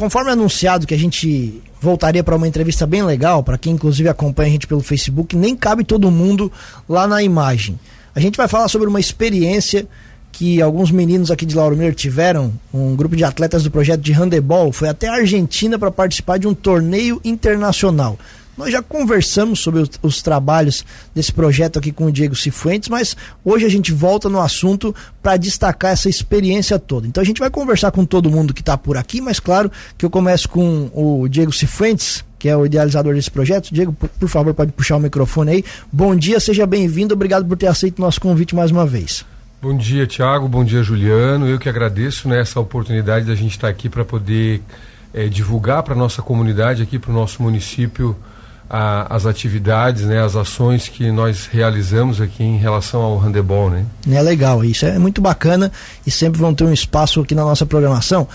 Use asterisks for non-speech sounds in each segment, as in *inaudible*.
conforme anunciado que a gente voltaria para uma entrevista bem legal, para quem inclusive acompanha a gente pelo Facebook, nem cabe todo mundo lá na imagem. A gente vai falar sobre uma experiência que alguns meninos aqui de Lauro Miller tiveram, um grupo de atletas do projeto de handebol, foi até a Argentina para participar de um torneio internacional. Nós já conversamos sobre os, os, trabalhos desse projeto aqui com o Diego Cifuentes, mas hoje a gente volta no assunto para destacar essa experiência toda. Então a gente vai conversar com todo mundo que está por aqui, mas claro que eu começo com o Diego Cifuentes, que é o idealizador desse projeto. Diego, por, por favor, pode puxar o microfone aí. Bom dia, seja bem-vindo, obrigado por ter aceito o nosso convite mais uma vez. Bom dia, Tiago. Bom dia, Juliano. Eu que agradeço né, essa oportunidade da gente estar aqui para poder é, divulgar para a nossa comunidade, aqui para o nosso município, a, as atividades, né, as ações que nós realizamos aqui em relação ao handebol, né? É legal, isso é muito bacana e sempre vão ter um espaço aqui na nossa programação.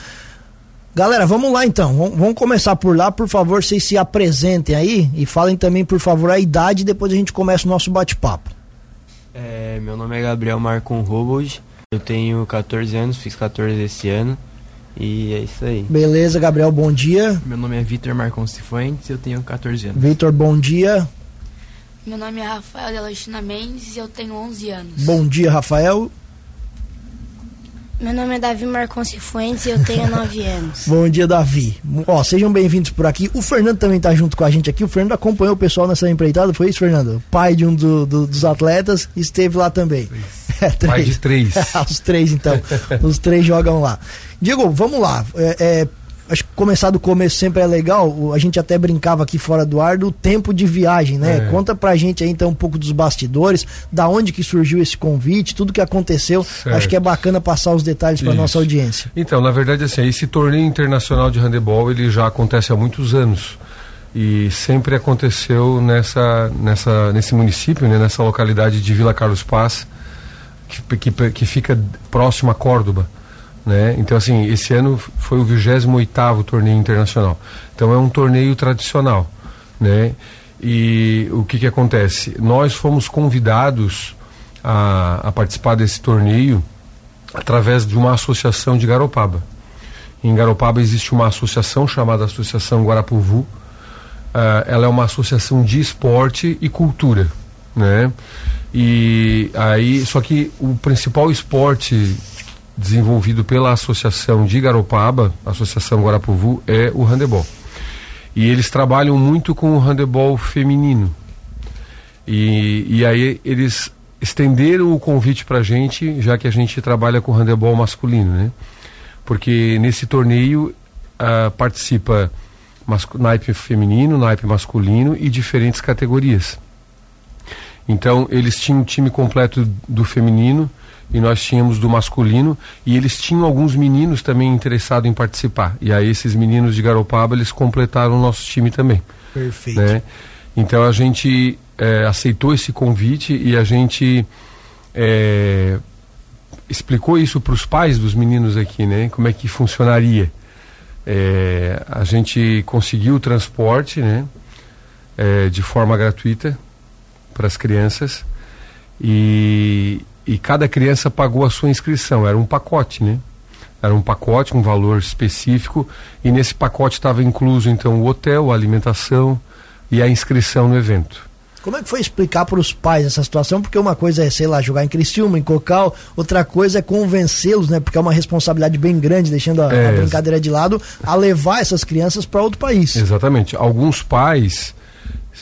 Galera, vamos lá então. Vamos começar por lá, por favor, vocês se apresentem aí e falem também, por favor, a idade e depois a gente começa o nosso bate-papo. É, meu nome é Gabriel Marcon Robold, eu tenho 14 anos, fiz 14 esse ano. E é isso aí. Beleza, Gabriel, bom dia. Meu nome é Vitor Marcon Cifuentes, eu tenho 14 anos. Vitor, bom dia. Meu nome é Rafael Delostina Mendes e eu tenho 11 anos. Bom dia, Rafael. Meu nome é Davi Marcon Cifuentes e eu tenho 9 *laughs* anos. Bom dia, Davi. Ó, sejam bem-vindos por aqui. O Fernando também está junto com a gente aqui. O Fernando acompanhou o pessoal nessa empreitada, foi isso, Fernando? Pai de um do, do, dos atletas, esteve lá também. *laughs* É, três. Pai de três. *laughs* Os três, então. Os três jogam lá. Diego, vamos lá. É, é, acho que começar do começo sempre é legal. A gente até brincava aqui fora do ar do tempo de viagem, né? É. Conta pra gente aí então um pouco dos bastidores, da onde que surgiu esse convite, tudo que aconteceu. Certo. Acho que é bacana passar os detalhes para nossa audiência. Então, na verdade, assim, esse torneio internacional de handebol ele já acontece há muitos anos e sempre aconteceu nessa, nessa, nesse município, né, nessa localidade de Vila Carlos Paz, que, que, que fica próximo a Córdoba. Né? Então, assim, esse ano foi o 28 torneio internacional. Então, é um torneio tradicional. Né? E o que, que acontece? Nós fomos convidados a, a participar desse torneio através de uma associação de Garopaba. Em Garopaba existe uma associação chamada Associação Guarapuvu. Uh, ela é uma associação de esporte e cultura, né? E aí, só que o principal esporte desenvolvido pela Associação de Garopaba, Associação Guarapuvu, é o handebol. E eles trabalham muito com o handebol feminino. E, e aí eles estenderam o convite para a gente, já que a gente trabalha com handebol masculino, né? Porque nesse torneio uh, participa naipe feminino, naipe masculino e diferentes categorias. Então eles tinham um time completo do feminino, e nós tínhamos do masculino e eles tinham alguns meninos também interessados em participar. E aí esses meninos de Garopaba, eles completaram o nosso time também. Perfeito. Né? Então a gente é, aceitou esse convite e a gente é, explicou isso para os pais dos meninos aqui, né? Como é que funcionaria. É, a gente conseguiu o transporte, né? É, de forma gratuita para as crianças e, e cada criança pagou a sua inscrição, era um pacote, né? Era um pacote, um valor específico, e nesse pacote estava incluso então o hotel, a alimentação e a inscrição no evento. Como é que foi explicar para os pais essa situação? Porque uma coisa é, sei lá, jogar em Criciúma, em Cocal, outra coisa é convencê-los, né? Porque é uma responsabilidade bem grande, deixando a, é, a brincadeira de lado, a levar essas crianças para outro país. Exatamente. Alguns pais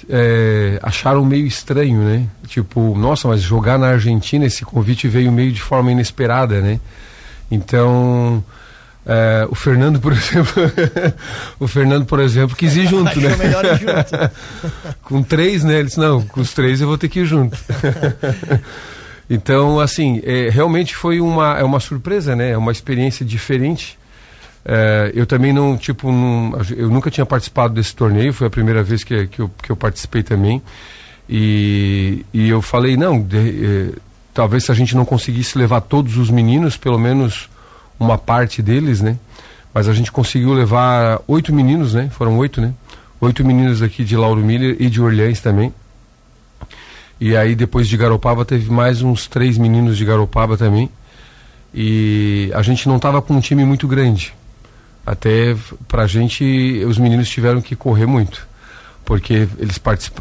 é, acharam meio estranho, né? Tipo, nossa, mas jogar na Argentina, esse convite veio meio de forma inesperada, né? Então, é, o Fernando, por *laughs* exemplo, o Fernando, por exemplo, quis ir junto, né? melhor ir junto. *laughs* com três, né? Ele disse, não, com os três eu vou ter que ir junto. *laughs* então, assim, é, realmente foi uma, é uma surpresa, né? É uma experiência diferente é, eu também não, tipo, não, eu nunca tinha participado desse torneio, foi a primeira vez que, que, eu, que eu participei também. E, e eu falei, não, de, eh, talvez se a gente não conseguisse levar todos os meninos, pelo menos uma parte deles, né? Mas a gente conseguiu levar oito meninos, né? Foram oito, né? Oito meninos aqui de Lauro Miller e de Orleans também. E aí depois de Garopaba teve mais uns três meninos de Garopaba também. E a gente não estava com um time muito grande Até pra gente, os meninos tiveram que correr muito porque eles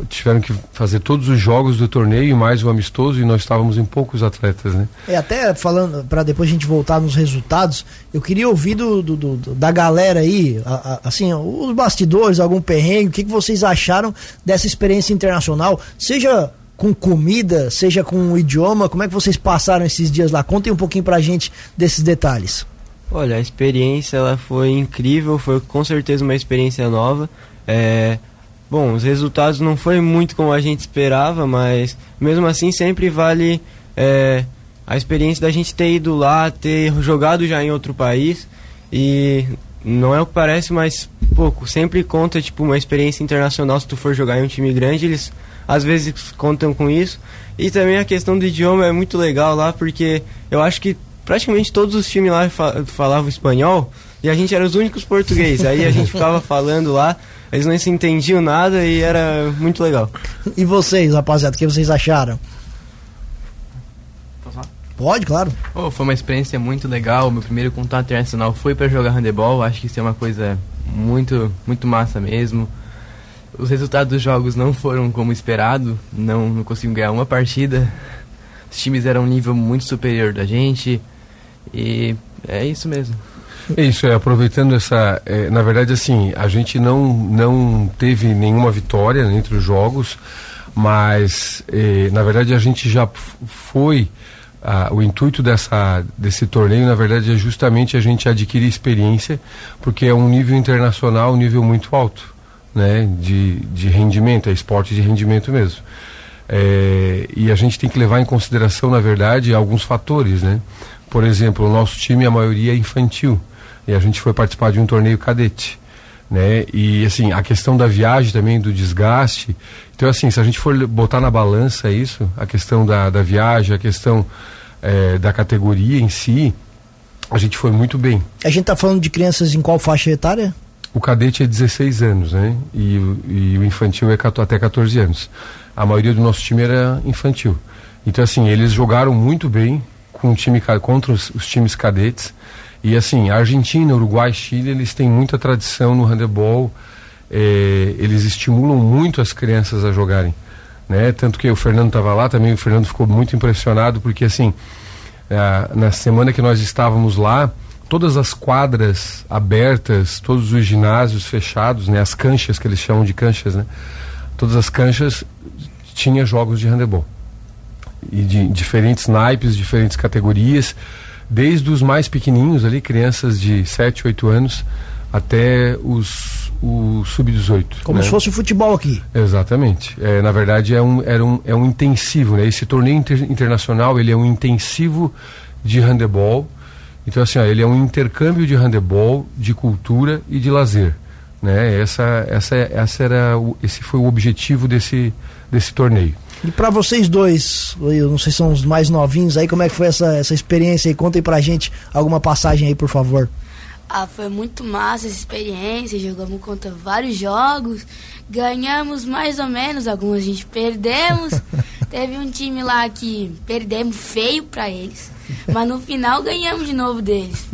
tiveram que fazer todos os jogos do torneio e mais o amistoso e nós estávamos em poucos atletas, né? É, até falando, para depois a gente voltar nos resultados, eu queria ouvir do, do, do da galera aí, a, a, assim, os bastidores, algum perrengue, o que, que vocês acharam dessa experiência internacional, seja com comida, seja com o idioma, como é que vocês passaram esses dias lá? Contem um pouquinho pra gente desses detalhes. Olha, a experiência ela foi incrível, foi com certeza uma experiência nova. É, Bom, os resultados não foi muito como a gente esperava, mas mesmo assim sempre vale é, a experiência da gente ter ido lá, ter jogado já em outro país e não é o que parece, mas pouco. Sempre conta tipo uma experiência internacional se tu for jogar em um time grande, eles às vezes contam com isso. E também a questão do idioma é muito legal lá, porque eu acho que praticamente todos os times lá falavam espanhol e a gente era os únicos portugueses. Aí a gente ficava *laughs* falando lá eles não se entendiam nada e era muito legal. E vocês, rapaziada, o que vocês acharam? Pode, claro. Oh, foi uma experiência muito legal. Meu primeiro contato internacional foi para jogar handebol. Acho que isso é uma coisa muito, muito massa mesmo. Os resultados dos jogos não foram como esperado. Não, não conseguimos ganhar uma partida. Os times eram um nível muito superior da gente. E é isso mesmo. É isso, é, aproveitando essa. É, na verdade, assim, a gente não, não teve nenhuma vitória entre os jogos, mas é, na verdade a gente já foi. o intuito dessa, desse torneio, na verdade, é justamente a gente adquirir experiência, porque é um nível internacional, um nível muito alto, né, de, de rendimento, é esporte de rendimento mesmo. É, e a gente tem que levar em consideração, na verdade, alguns fatores, né? Por exemplo, o nosso time, a maioria é infantil e a gente foi participar de um torneio cadete. Né? E assim, a questão da viagem também, do desgaste. Então, assim, se a gente for botar na balança isso, a questão da, da viagem, a questão é, da categoria em si, a gente foi muito bem. A gente está falando de crianças em qual faixa etária? O cadete é 16 anos, né? E, e o infantil é até 14 anos. A maioria do nosso time era infantil. Então, assim, eles jogaram muito bem com o time, contra os, os times cadetes. E assim, Argentina, Uruguai, Chile, eles têm muita tradição no handebol. É, eles estimulam muito as crianças a jogarem. Né? Tanto que o Fernando estava lá também, o Fernando ficou muito impressionado, porque assim, é, na semana que nós estávamos lá, todas as quadras abertas, todos os ginásios fechados, né? as canchas que eles chamam de canchas, né? todas as canchas tinha jogos de handebol. E de diferentes naipes, diferentes categorias desde os mais pequenininhos ali, crianças de 7, 8 anos, até os, o sub-18. Como né? se fosse o futebol aqui. Exatamente. É, na verdade, é um, era um, é um intensivo, né? Esse torneio inter, internacional, ele é um intensivo de handebol. Então, assim, ó, ele é um intercâmbio de handebol, de cultura e de lazer. Né? Essa, essa, essa era o, esse foi o objetivo desse, desse torneio. E para vocês dois, eu não sei se são os mais novinhos aí, como é que foi essa, essa experiência aí? Contem pra gente alguma passagem aí, por favor. Ah, foi muito massa essa experiência, jogamos contra vários jogos, ganhamos mais ou menos, alguns a gente perdemos. *laughs* Teve um time lá que perdemos feio para eles, mas no final ganhamos de novo deles.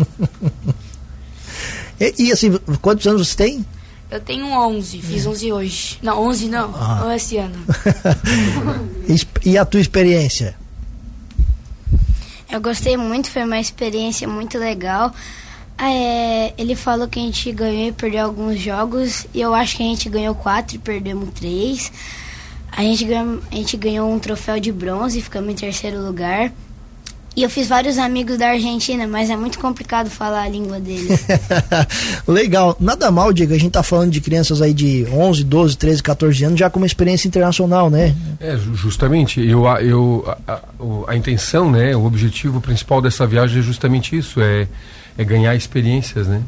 *laughs* e, e assim, quantos anos você tem? Eu tenho 11, fiz 11 hoje. Não, 11 não, ah. esse ano. *laughs* e a tua experiência? Eu gostei muito, foi uma experiência muito legal. É, ele falou que a gente ganhou e perdeu alguns jogos. E eu acho que a gente ganhou quatro e perdemos três. A gente ganhou, a gente ganhou um troféu de bronze, ficamos em terceiro lugar. E eu fiz vários amigos da Argentina, mas é muito complicado falar a língua deles. *laughs* Legal. Nada mal, Diego, a gente tá falando de crianças aí de 11, 12, 13, 14 anos, já com uma experiência internacional, né? É, justamente. Eu, eu, a, a, a intenção, né, o objetivo principal dessa viagem é justamente isso, é, é ganhar experiências, né?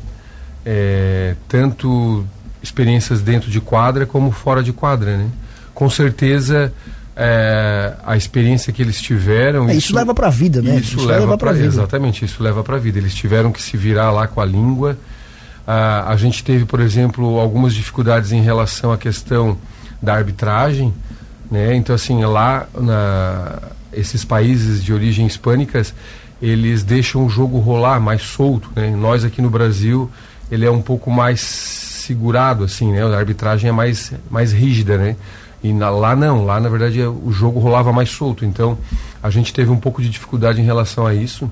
É, tanto experiências dentro de quadra como fora de quadra, né? Com certeza é, a experiência que eles tiveram. É, isso, isso, leva para a vida, né? Isso, isso leva, para a vida. Exatamente, isso leva para a vida. Eles tiveram que se virar lá com a língua. Ah, a gente teve, por exemplo, algumas dificuldades em relação à questão da arbitragem. Né? Então, assim, lá, na, esses países de origem hispânicas, eles deixam o jogo rolar mais solto. Né? Nós aqui no Brasil ele é um pouco mais segurado, assim, né? A arbitragem é mais, mais rígida, né? E na, lá não, lá na verdade o jogo rolava mais solto. Então a gente teve um pouco de dificuldade em relação a isso.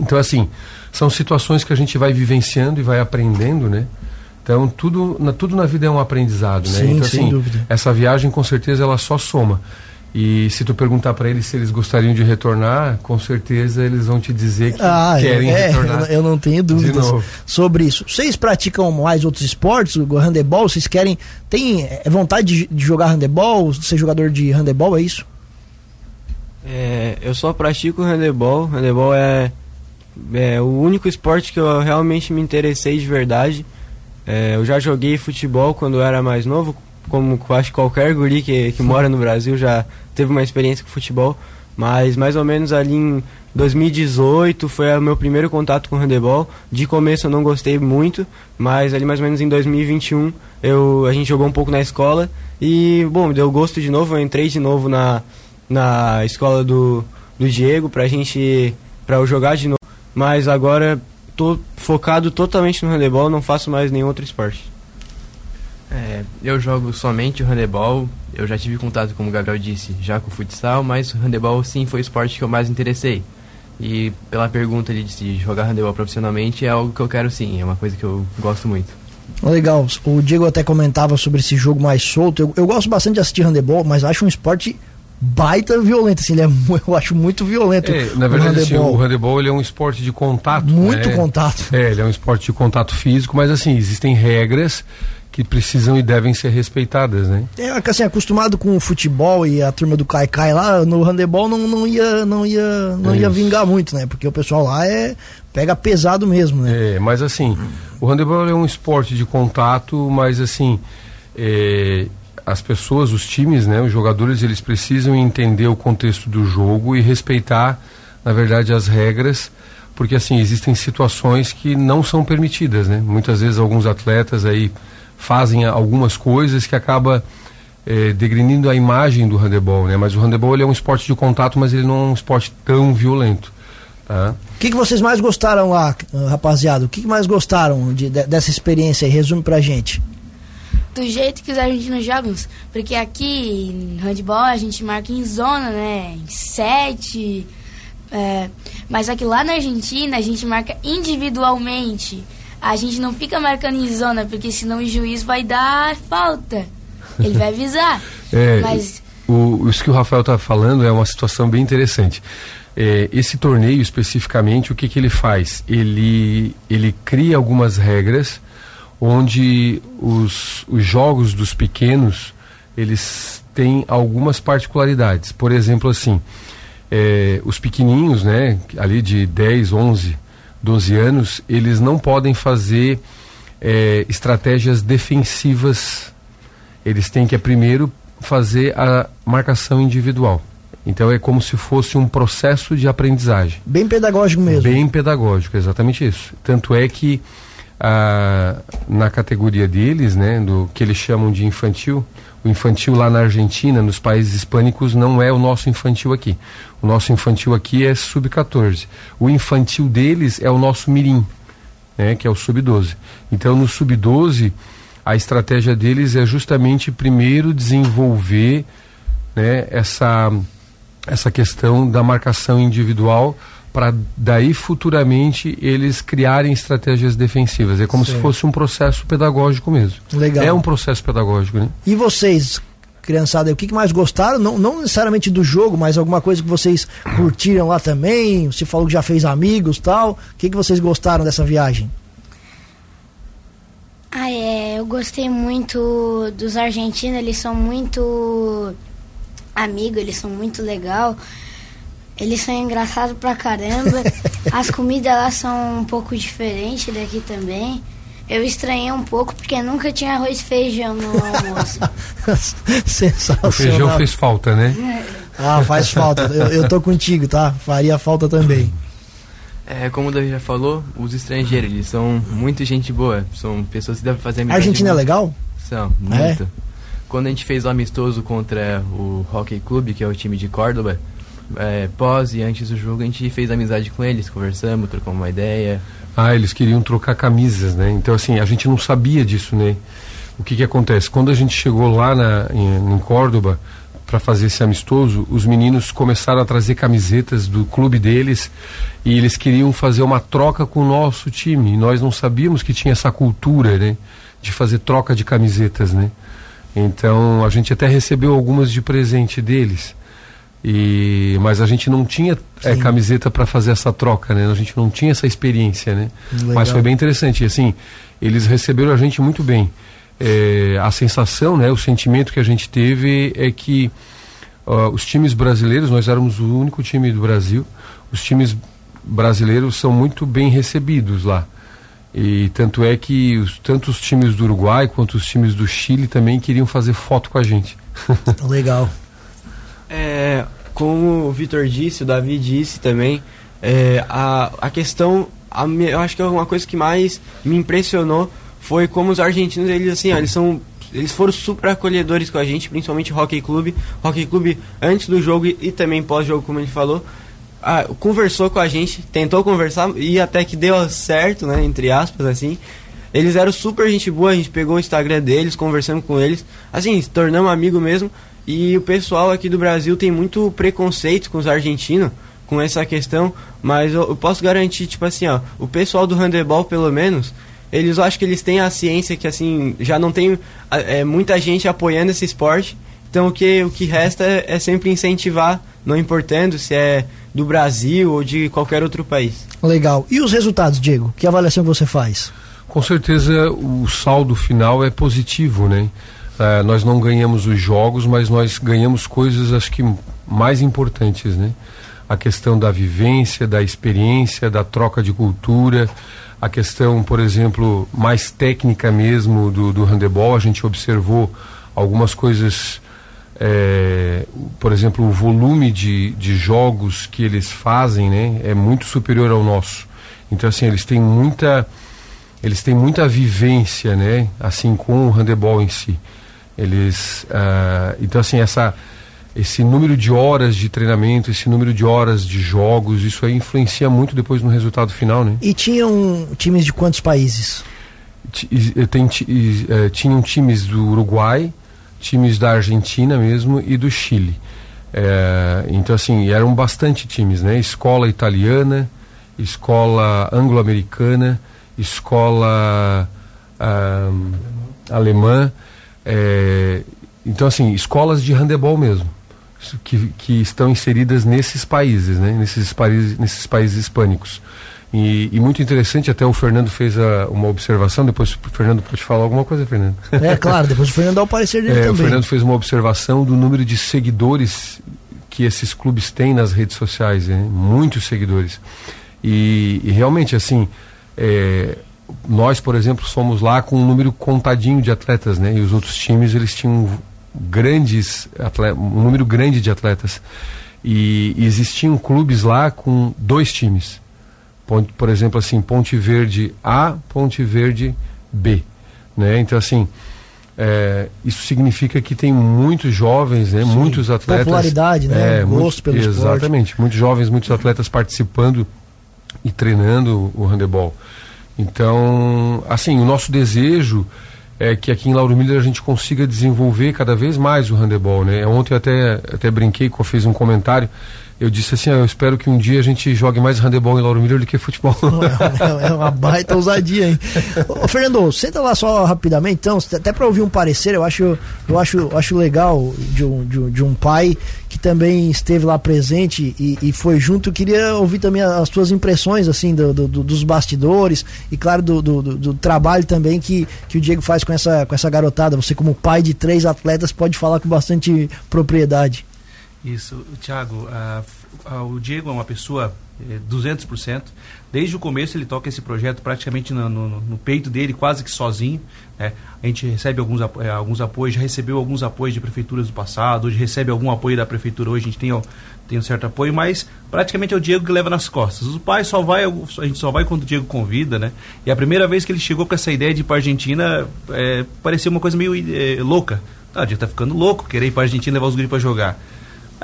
Então, assim, são situações que a gente vai vivenciando e vai aprendendo, né? Então, tudo na, tudo na vida é um aprendizado, né? Sim, então, sem assim, dúvida. essa viagem, com certeza, ela só soma. E se tu perguntar para eles se eles gostariam de retornar, com certeza eles vão te dizer que Ah, querem é, retornar. eu, eu não tenho dúvidas sobre isso. Vocês praticam mais outros esportes, o handebol? Vocês querem. Tem é, vontade de, de jogar handebol, ser jogador de handebol, é isso? É, eu só pratico handebol. Handebol é, é o único esporte que eu realmente me interessei de verdade. É, eu já joguei futebol quando eu era mais novo, como acho que qualquer guri que, que mora no Brasil já teve uma experiência com futebol. Mas mais ou menos ali em 2018 foi o meu primeiro contato com handebol. De começo eu não gostei muito, mas ali mais ou menos em 2021 eu, a gente jogou um pouco na escola e, bom, deu gosto de novo. Eu entrei de novo na, na escola do, do Diego pra gente para eu jogar de novo, mas agora tô focado totalmente no handebol, não faço mais nenhum outro esporte. É, eu jogo somente o handebol. Eu já tive contato, como o Gabriel disse, já com o futsal, mas o handebol sim foi o esporte que eu mais interessei. E pela pergunta ali de se jogar handebol profissionalmente é algo que eu quero sim, é uma coisa que eu gosto muito. Legal. O Diego até comentava sobre esse jogo mais solto. Eu, eu gosto bastante de assistir handebol, mas acho um esporte baita violento. Assim, ele é, *laughs* eu acho muito violento. É, na o verdade, assim, handebol. o handebol ele é um esporte de contato. Muito né? contato. É, ele é um esporte de contato físico, mas assim, existem regras que precisam e devem ser respeitadas, né? É, assim, acostumado com o futebol e a turma do Kai Kai lá, no handebol não, não ia, não ia, não É ia vingar muito, né? Porque o pessoal lá é pega pesado mesmo, né? É, mas assim, o handebol é um esporte de contato, mas assim, é, as pessoas, os times, né, os jogadores, eles precisam entender o contexto do jogo e respeitar, na verdade, as regras, porque assim, existem situações que não são permitidas, né? Muitas vezes alguns atletas aí fazem algumas coisas que acaba é, degrinindo a imagem do handebol, né? Mas o handebol ele é um esporte de contato, mas ele não é um esporte tão violento, tá? O que, que vocês mais gostaram lá, rapaziada? O que, que mais gostaram de- de- dessa experiência aí? Resume pra gente. do jeito que os argentinos jogam. Porque aqui em handball a gente marca em zona, né? Em sete. é, mas aqui lá na Argentina a gente marca individualmente. A gente não fica marcando em zona, porque senão o juiz vai dar falta. Ele vai avisar. *laughs* É, Mas o, isso que o Rafael está falando é uma situação bem interessante. É, esse torneio especificamente, o que, que ele faz? Ele, ele cria algumas regras onde os, os jogos dos pequenos eles têm algumas particularidades. Por exemplo, assim, é, os pequenininhos, né, ali de 10, 11, 12 anos, eles não podem fazer é, estratégias defensivas eles têm que primeiro fazer a marcação individual. Então é como se fosse um processo de aprendizagem. Bem pedagógico mesmo. Bem pedagógico, exatamente isso. Tanto é que ah, na categoria deles, né, do que eles chamam de infantil, o infantil lá na Argentina, nos países hispânicos, não é o nosso infantil aqui. O nosso infantil aqui é sub-14. O infantil deles é o nosso mirim, né, que é o sub-12. Então no sub-12 a estratégia deles é justamente primeiro desenvolver né, essa, essa questão da marcação individual para daí futuramente eles criarem estratégias defensivas. É como Certo. se fosse um processo pedagógico mesmo. Legal. É um processo pedagógico, né? E vocês, criançada, o que, que mais gostaram? Não, não necessariamente do jogo, mas alguma coisa que vocês curtiram lá também? Você falou que já fez amigos tal. O que, que vocês gostaram dessa viagem? Ah, é, eu gostei muito dos argentinos, eles são muito amigos, eles são muito legal. Eles são engraçados pra caramba. *laughs* As comidas lá são um pouco diferentes daqui também. Eu estranhei um pouco porque nunca tinha arroz e feijão no almoço. *laughs* Sensacional. O feijão fez falta, né? Ah, faz falta. Eu, eu tô contigo, tá? Faria falta também. É, como o Davi já falou, os estrangeiros, eles são muito gente boa. São pessoas que devem fazer A amizade. Argentina é muito- legal? São, muito. Quando a gente fez o amistoso contra o Hockey Club, que é o time de Córdoba, é, pós e antes do jogo, a gente fez amizade com eles, conversamos, trocamos uma ideia. Ah, eles queriam trocar camisas, né? Então, assim, a gente não sabia disso, né? O que que acontece? Quando a gente chegou lá na, em, em Córdoba para fazer esse amistoso, os meninos começaram a trazer camisetas do clube deles e eles queriam fazer uma troca com o nosso time. E nós não sabíamos que tinha essa cultura, né? De fazer troca de camisetas, né? Então, a gente até recebeu algumas de presente deles. E, mas a gente não tinha é, camiseta para fazer essa troca, né? A gente não tinha essa experiência, né? Legal. Mas foi bem interessante. E, assim, eles receberam a gente muito bem. É, a sensação, né? O sentimento que a gente teve é que os times brasileiros, nós éramos o único time do Brasil, os times brasileiros são muito bem recebidos lá. E tanto é que os, tanto os times do Uruguai quanto os times do Chile também queriam fazer foto com a gente. *laughs* Legal. É, como o Vitor disse, o Davi disse também, é, a, a questão, a, eu acho que é uma coisa que mais me impressionou foi como os argentinos, eles assim, ó, eles são eles foram super acolhedores com a gente, principalmente o Hockey Club. Hockey Club antes do jogo e, também pós-jogo, como ele falou, conversou com a gente, tentou conversar e até que deu certo, né, entre aspas, assim. Eles eram super gente boa, a gente pegou o Instagram deles, conversamos com eles, assim, se tornamos amigo mesmo. E o pessoal aqui do Brasil tem muito preconceito com os argentinos, com essa questão, mas eu, eu posso garantir, tipo assim, ó, o pessoal do handebol, pelo menos, eles eu acho que eles têm a ciência que, assim, já não tem é, muita gente apoiando esse esporte, então o que, o que resta é, é sempre incentivar, não importando se é do Brasil ou de qualquer outro país. Legal. E os resultados, Diego? Que avaliação você faz? Com certeza o saldo final é positivo, né? Ah, nós não ganhamos os jogos, mas nós ganhamos coisas, acho que mais importantes, né? A questão da vivência, da experiência, da troca de cultura, a questão, por exemplo, mais técnica mesmo do, do handebol. A gente observou algumas coisas, eh, por exemplo, o volume de, de jogos que eles fazem, né? É muito superior ao nosso. Então, assim, eles têm muita eles têm muita vivência, né? Assim com o handebol em si. Eles, ah, então assim essa esse número de horas de treinamento, esse número de horas de jogos, isso aí influencia muito depois no resultado final, né? E tinham times de quantos países? Ti- e- e tem ti- e, eh, tinham times do Uruguai, times da Argentina mesmo e do Chile. Eh, então assim eram bastante times, né? Escola italiana, escola anglo-americana, escola ahm, alemã, eh, então assim escolas de handebol mesmo que, que estão inseridas nesses países, né? Nesses países, nesses países hispânicos. E, e muito interessante, até o Fernando fez a- uma observação, depois o Fernando pode falar alguma coisa, Fernando. É claro, depois o Fernando dá o parecer dele É, o também. Fernando fez uma observação do número de seguidores que esses clubes têm nas redes sociais, né? muitos seguidores. E, e realmente, assim, é, nós, por exemplo, somos lá com um número contadinho de atletas, né? E os outros times, eles tinham grandes, um número grande de atletas. E, e existiam clubes lá com dois times. Ponte- por exemplo, assim, Ponte Verde A, Ponte Verde B. Né? Então, assim, é, isso significa que tem muitos jovens, né? muitos atletas. Popularidade, né? É, Gosto muitos- pelo esporte. Exatamente, muitos jovens, muitos atletas participando e treinando o handebol. Então, assim, o nosso desejo é que aqui em Lauro Miller a gente consiga desenvolver cada vez mais o handebol, né? Ontem eu até, até brinquei, fiz um comentário, eu disse assim, ah, eu espero que um dia a gente jogue mais handebol em Lauro Miller do que futebol. *laughs* É, é uma baita ousadia, hein? Ô, Fernando, senta lá só rapidamente, então, até para ouvir um parecer, eu acho, eu acho, acho legal de um, de, um, de um pai que também esteve lá presente e, e foi junto. Eu queria ouvir também as tuas impressões, assim, do, do- do- dos bastidores e, claro, do, do- do trabalho também que, que o Diego faz com essa, com essa garotada. Você, como pai de três atletas, pode falar com bastante propriedade. Isso, ah, o Diego é uma pessoa eh, 200%. Desde o começo ele toca esse projeto praticamente no, no- no peito dele, quase que sozinho. né? A gente recebe alguns, eh, alguns apoios, já recebeu alguns apoios de prefeituras do passado, hoje recebe algum apoio da prefeitura, hoje a gente tem, tem um certo apoio, mas praticamente é o Diego que leva nas costas. O pai só vai, a gente só vai quando o Diego convida, né? E a primeira vez que ele chegou com essa ideia de ir para Argentina, eh, parecia uma coisa meio eh, louca. Ah, o Diego tá ficando louco, querer ir para Argentina levar os guris para jogar.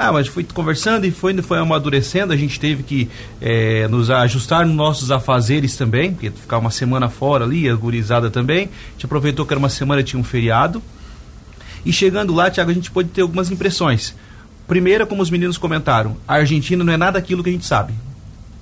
Ah, mas foi conversando e foi, foi amadurecendo, a gente teve que é, nos ajustar nos nossos afazeres também, porque ficar uma semana fora ali, a gurizada também. A gente aproveitou que era uma semana, tinha um feriado. E chegando lá, Tiago, a gente pôde ter algumas impressões. Primeira, como os meninos comentaram, a Argentina não é nada aquilo que a gente sabe.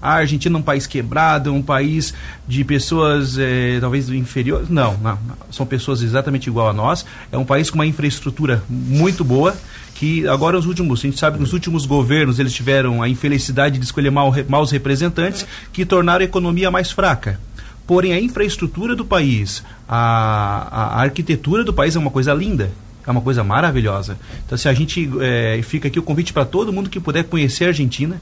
A Argentina é um país quebrado, é um país de pessoas é, talvez inferiores. Não, não, são pessoas exatamente igual a nós. É um país com uma infraestrutura muito boa. Que agora os últimos, a gente sabe que os últimos governos eles tiveram a infelicidade de escolher mal, maus representantes que tornaram a economia mais fraca. Porém, a infraestrutura do país, a, a, a arquitetura do país é uma coisa linda é uma coisa maravilhosa. Então, se a gente é, fica aqui o convite para todo mundo que puder conhecer a Argentina,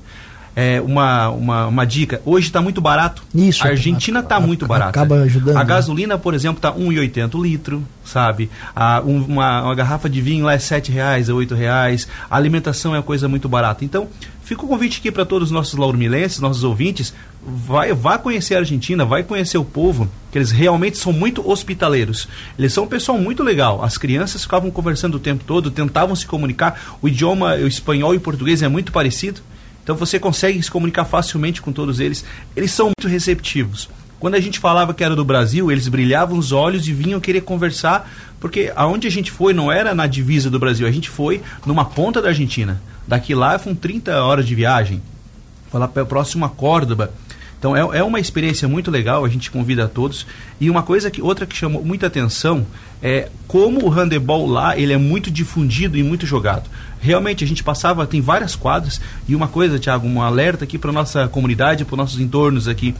é, uma, uma, uma dica. Hoje está muito barato. Isso. A Argentina está muito barata. Acaba ajudando. A né? gasolina, por exemplo, está 1,80 litro, sabe? A, um, uma, uma garrafa de vinho lá é R$ reais, é R$ reais. A alimentação é uma coisa muito barata. Então, fica o convite aqui para todos os nossos lauromilenses, nossos ouvintes. Vai, vá conhecer a Argentina, vai conhecer o povo, que eles realmente são muito hospitaleiros. Eles são um pessoal muito legal. As crianças ficavam conversando o tempo todo, tentavam se comunicar. O idioma, o espanhol e o português é muito parecido. Então você consegue se comunicar facilmente com todos eles. Eles são muito receptivos. Quando a gente falava que era do Brasil, eles brilhavam os olhos e vinham querer conversar, porque aonde a gente foi não era na divisa do Brasil, a gente foi numa ponta da Argentina. Daqui lá foram 30 horas de viagem. Foi lá próximo a Córdoba. Então é, é uma experiência muito legal, a gente convida a todos. E uma coisa que outra que chamou muita atenção é como o handebol lá ele é muito difundido e muito jogado. Realmente a gente passava, tem várias quadras e uma coisa, Thiago, um alerta aqui para nossa comunidade, para nossos entornos aqui.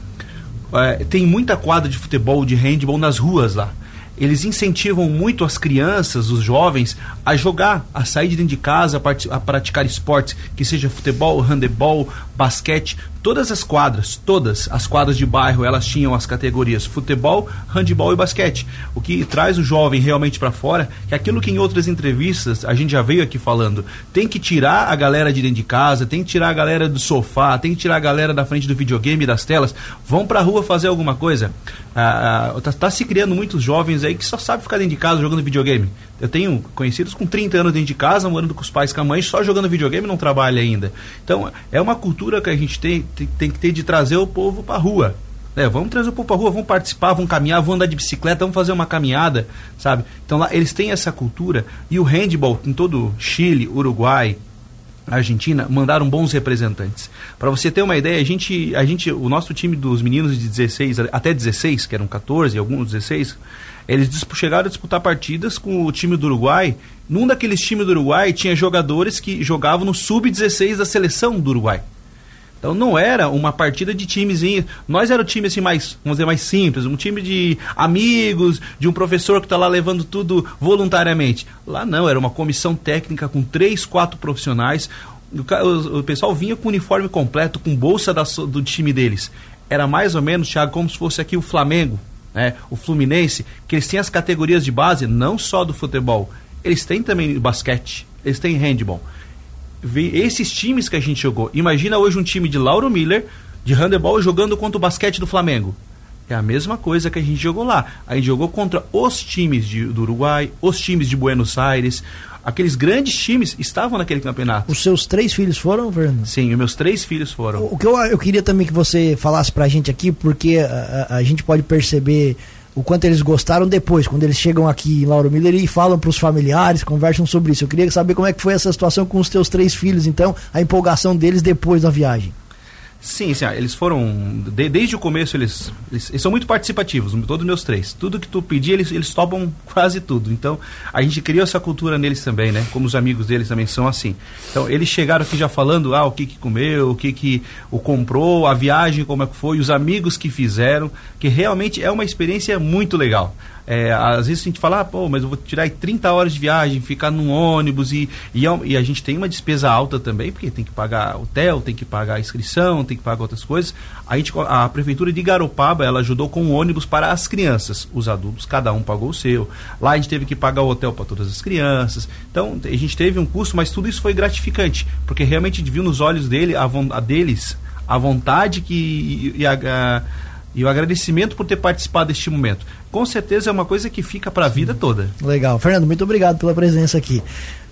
É, tem muita quadra de futebol, de handebol nas ruas lá eles incentivam muito as crianças, os jovens, a jogar, a sair de dentro de casa, a, a praticar esportes, que seja futebol, handebol, basquete, todas as quadras, todas as quadras de bairro, elas tinham as categorias futebol, handebol e basquete. O que traz o jovem realmente para fora, que é aquilo que em outras entrevistas a gente já veio aqui falando, tem que tirar a galera de dentro de casa, tem que tirar a galera do sofá, tem que tirar a galera da frente do videogame e das telas, vão para a rua fazer alguma coisa. Ah, ah, tá, tá se criando muitos jovens aí que só sabem ficar dentro de casa jogando videogame. Eu tenho conhecidos com 30 anos dentro de casa, morando com os pais com a mãe, só jogando videogame não trabalha ainda. Então, é uma cultura que a gente tem, tem, tem que ter de trazer o povo para a rua. É, vamos trazer o povo para rua, vamos participar, vamos caminhar, vamos andar de bicicleta, vamos fazer uma caminhada, sabe? Então lá eles têm essa cultura e o handball em todo Chile, Uruguai, Argentina mandaram bons representantes. Para você ter uma ideia, a gente, a gente, o nosso time dos meninos de 16 até 16, que eram 14, alguns 16, eles chegaram a disputar partidas com o time do Uruguai. Num daqueles times do Uruguai tinha jogadores que jogavam no sub-16 da seleção do Uruguai. Então não era uma partida de timezinho. Nós era o time assim mais, vamos dizer, mais simples, um time de amigos, de um professor que está lá levando tudo voluntariamente. Lá não, era uma comissão técnica com três, quatro profissionais. O, o, pessoal vinha com uniforme completo, com bolsa da, do time deles. Era mais ou menos, Thiago, como se fosse aqui o Flamengo né, o Fluminense, que eles têm as categorias de base não só do futebol, eles têm também basquete, eles têm handball. Esses times que a gente jogou, imagina hoje um time de Lauro Miller, de handebol, jogando contra o basquete do Flamengo. É a mesma coisa que a gente jogou lá. A gente jogou contra os times de, do Uruguai, os times de Buenos Aires, aqueles grandes times estavam naquele campeonato. Os seus três filhos foram, Fernando? Sim, os meus três filhos foram. O, o que eu, eu queria também que você falasse pra gente aqui, porque a, a, a gente pode perceber o quanto eles gostaram depois, quando eles chegam aqui em Lauro Miller e falam para os familiares, conversam sobre isso. Eu queria saber como é que foi essa situação com os teus três filhos, então, a empolgação deles depois da viagem. Sim, sim, eles foram. De, desde o começo, eles, eles, eles, são muito participativos, todos os meus três. Tudo que tu pedir, eles, eles topam quase tudo. Então, a gente criou essa cultura neles também, né? Como os amigos deles também são assim. Então, eles chegaram aqui já falando ah, o que, que comeu, o que, que o comprou, a viagem, como é que foi, os amigos que fizeram, que realmente é uma experiência muito legal. É, às vezes a gente fala, ah, pô, mas eu vou tirar 30 horas de viagem, ficar num ônibus e, e, é e, a gente tem uma despesa alta também, porque tem que pagar hotel, tem que pagar inscrição, tem que pagar outras coisas. A, gente, a prefeitura de Garopaba, ela ajudou com ônibus para as crianças. Os adultos, cada um pagou o seu. Lá a gente teve que pagar o hotel para todas as crianças. Então, a gente teve um custo, mas tudo isso foi gratificante, porque realmente viu nos olhos dele, a, a deles, a vontade que e a, a E o agradecimento por ter participado deste momento. Com certeza é uma coisa que fica para a vida toda. Legal. Fernando, muito obrigado pela presença aqui.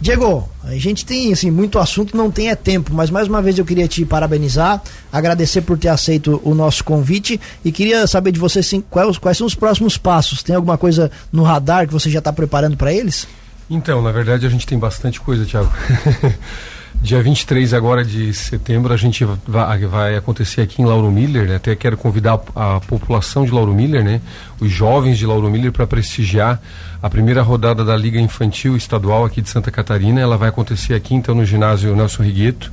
Diego, a gente tem assim, muito assunto, não tem é tempo, mas mais uma vez eu queria te parabenizar, agradecer por ter aceito o nosso convite e queria saber de você sim, quais, quais são os próximos passos. Tem alguma coisa no radar que você já está preparando para eles? Então, na verdade, a gente tem bastante coisa, Thiago. *laughs* Dia 23 agora de setembro a gente vai, vai acontecer aqui em Lauro Miller, né? até quero convidar a, a, população de Lauro Miller, né? os jovens de Lauro Miller para prestigiar a primeira rodada da Liga Infantil Estadual aqui de Santa Catarina. Ela vai acontecer aqui então no ginásio Nelson Rigueto.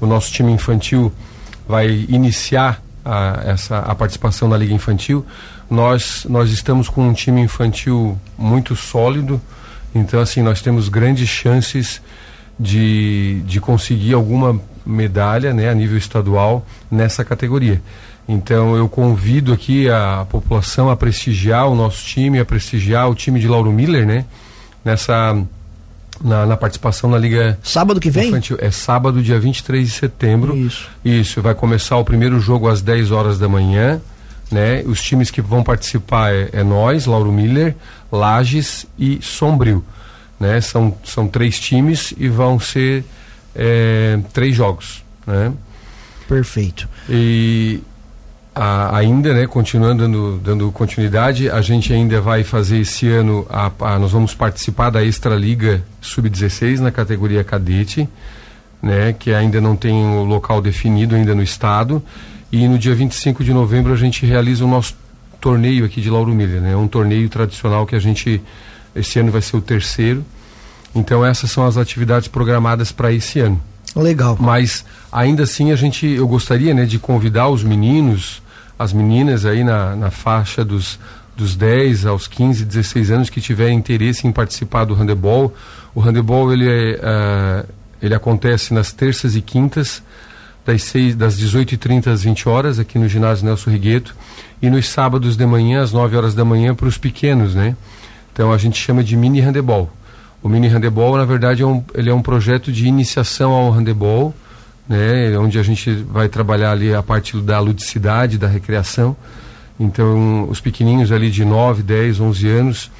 O nosso time infantil vai iniciar a, essa, a participação na Liga Infantil. Nós, nós estamos com um time infantil muito sólido, então assim nós temos grandes chances de, de conseguir alguma medalha né, a nível estadual nessa categoria. Então eu convido aqui a população a prestigiar o nosso time, a prestigiar o time de Lauro Miller, né? Nessa na, na, participação na Liga. Sábado que vem? Infantil. É sábado, dia 23 de setembro. Isso. Isso, vai começar o primeiro jogo às 10 horas da manhã. Né? Os times que vão participar é, é nós, Lauro Miller, Lages e Sombrio. Né? São, são três times e vão ser é, três jogos. Né? Perfeito. E a, ainda, né, continuando dando, dando continuidade, a gente ainda vai fazer esse ano, a, a nós vamos participar da Extra Liga Sub-16 na categoria cadete, né, que ainda não tem o local definido ainda no estado. E no dia 25 de novembro a gente realiza o nosso torneio aqui de Lauro Miller, né, um torneio tradicional que a gente esse ano vai ser o terceiro. Então essas são as atividades programadas para esse ano. Legal. Mas ainda assim a gente, eu gostaria, né, de convidar os meninos, as meninas aí na, na faixa dos dos 10 aos 15, 16 anos que tiverem interesse em participar do handebol. O handebol ele, é, uh, ele acontece nas terças e quintas, das, 6, das 18h30 às 20 horas, aqui no ginásio Nelson Rigueto, e nos sábados de manhã, às 9 horas da manhã, para os pequenos, né? Então a gente chama de mini handebol. O mini handebol, na verdade, é um, ele é um projeto de iniciação ao handebol, né, onde a gente vai trabalhar ali a parte da ludicidade, da recreação. Então, os pequenininhos ali de 9, 10, 11 anos,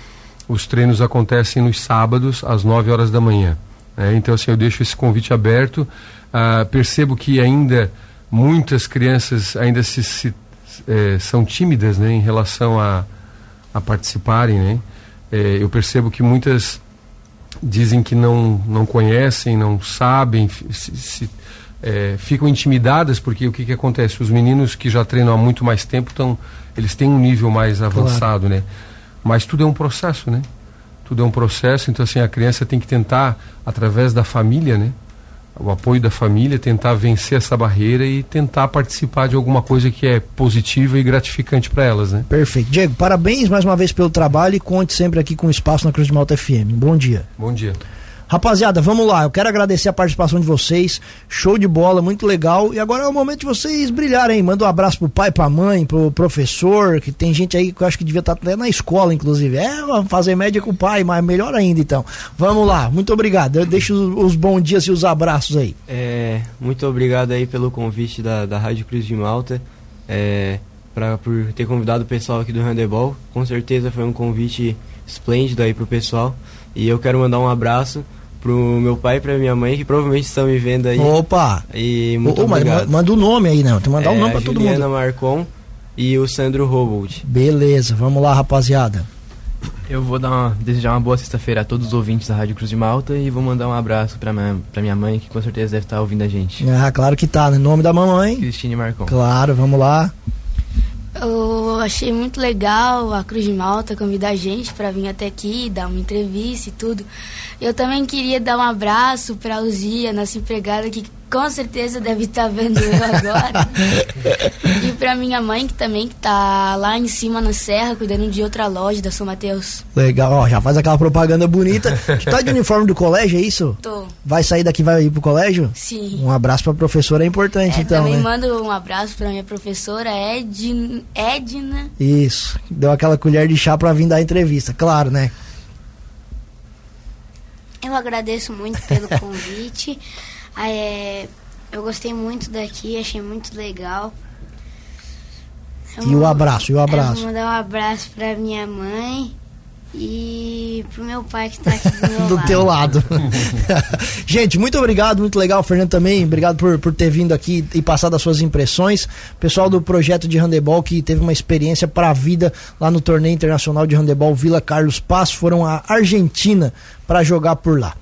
os treinos acontecem nos sábados, às 9 horas da manhã. Né? Então, assim, eu deixo esse convite aberto. Ah, percebo que ainda muitas crianças ainda se, se é, são tímidas né, em relação a, a participarem, né? É, eu percebo que muitas dizem que não, não conhecem, não sabem, se, se, é, ficam intimidadas porque o que, que acontece? Os meninos que já treinam há muito mais tempo, tão, eles têm um nível mais avançado, claro. né? Mas tudo é um processo, né? Tudo é um processo, então assim, a criança tem que tentar, através da família, né? O apoio da família, tentar vencer essa barreira e tentar participar de alguma coisa que é positiva e gratificante para elas, né? Perfeito. Diego, parabéns mais uma vez pelo trabalho e conte sempre aqui com o espaço na Cruz de Malta FM. Bom dia. Bom dia. Rapaziada, vamos lá. Eu quero agradecer a participação de vocês. Show de bola, muito legal. E agora é o momento de vocês brilharem. Manda um abraço pro pai, pra mãe, pro professor, que tem gente aí que eu acho que devia estar até na escola, inclusive. É, fazer média com o pai, mas melhor ainda então. Vamos lá, muito obrigado. Eu deixo os, os bons dias e os abraços aí. É, muito obrigado aí pelo convite da, da Rádio Cruz de Malta. É, pra, por ter convidado o pessoal aqui do Handebol. Com certeza foi um convite esplêndido aí pro pessoal. E eu quero mandar um abraço pro meu pai e pra minha mãe, que provavelmente estão me vendo aí. Opa! E muito Ô, obrigado. Manda o nome aí, não. Tem que mandar o é, um nome pra todo mundo. Juliana Marcon e o Sandro Robold. Beleza, vamos lá, rapaziada. Eu vou dar uma, desejar uma boa sexta-feira a todos os ouvintes da Rádio Cruz de Malta e vou mandar um abraço pra minha, pra minha mãe, que com certeza deve estar ouvindo a gente. Ah, claro que tá, no nome da mamãe. Cristine Marcon. Claro, vamos lá. Eu achei muito legal a Cruz de Malta convidar a gente para vir até aqui, dar uma entrevista e tudo. Eu também queria dar um abraço para a Luzia, nossa empregada, que com certeza deve estar tá vendo eu agora. *laughs* e para minha mãe, que também está lá em cima na serra, cuidando de outra loja da São Mateus. Legal, ó, já faz aquela propaganda bonita. *laughs* tu tá de uniforme do colégio, é isso? Tô. Vai sair daqui vai ir pro colégio? Sim. Um abraço pra professora é importante, é, então. Também né? mando um abraço pra minha professora Edna. Edna. Isso. Deu aquela colher de chá pra vir dar a entrevista, claro, né? Eu agradeço muito pelo *laughs* convite. É, eu gostei muito daqui, achei muito legal. E o abraço, e o Eu abraço. vou mandar um abraço pra minha mãe e pro meu pai que tá aqui do *laughs* meu do lado. teu lado. *laughs* Gente, muito obrigado, muito legal, Fernando também. Obrigado por, por ter vindo aqui e passado as suas impressões. Pessoal do projeto de handebol que teve uma experiência para a vida lá no torneio internacional de handebol Vila Carlos Paz, foram à Argentina para jogar por lá.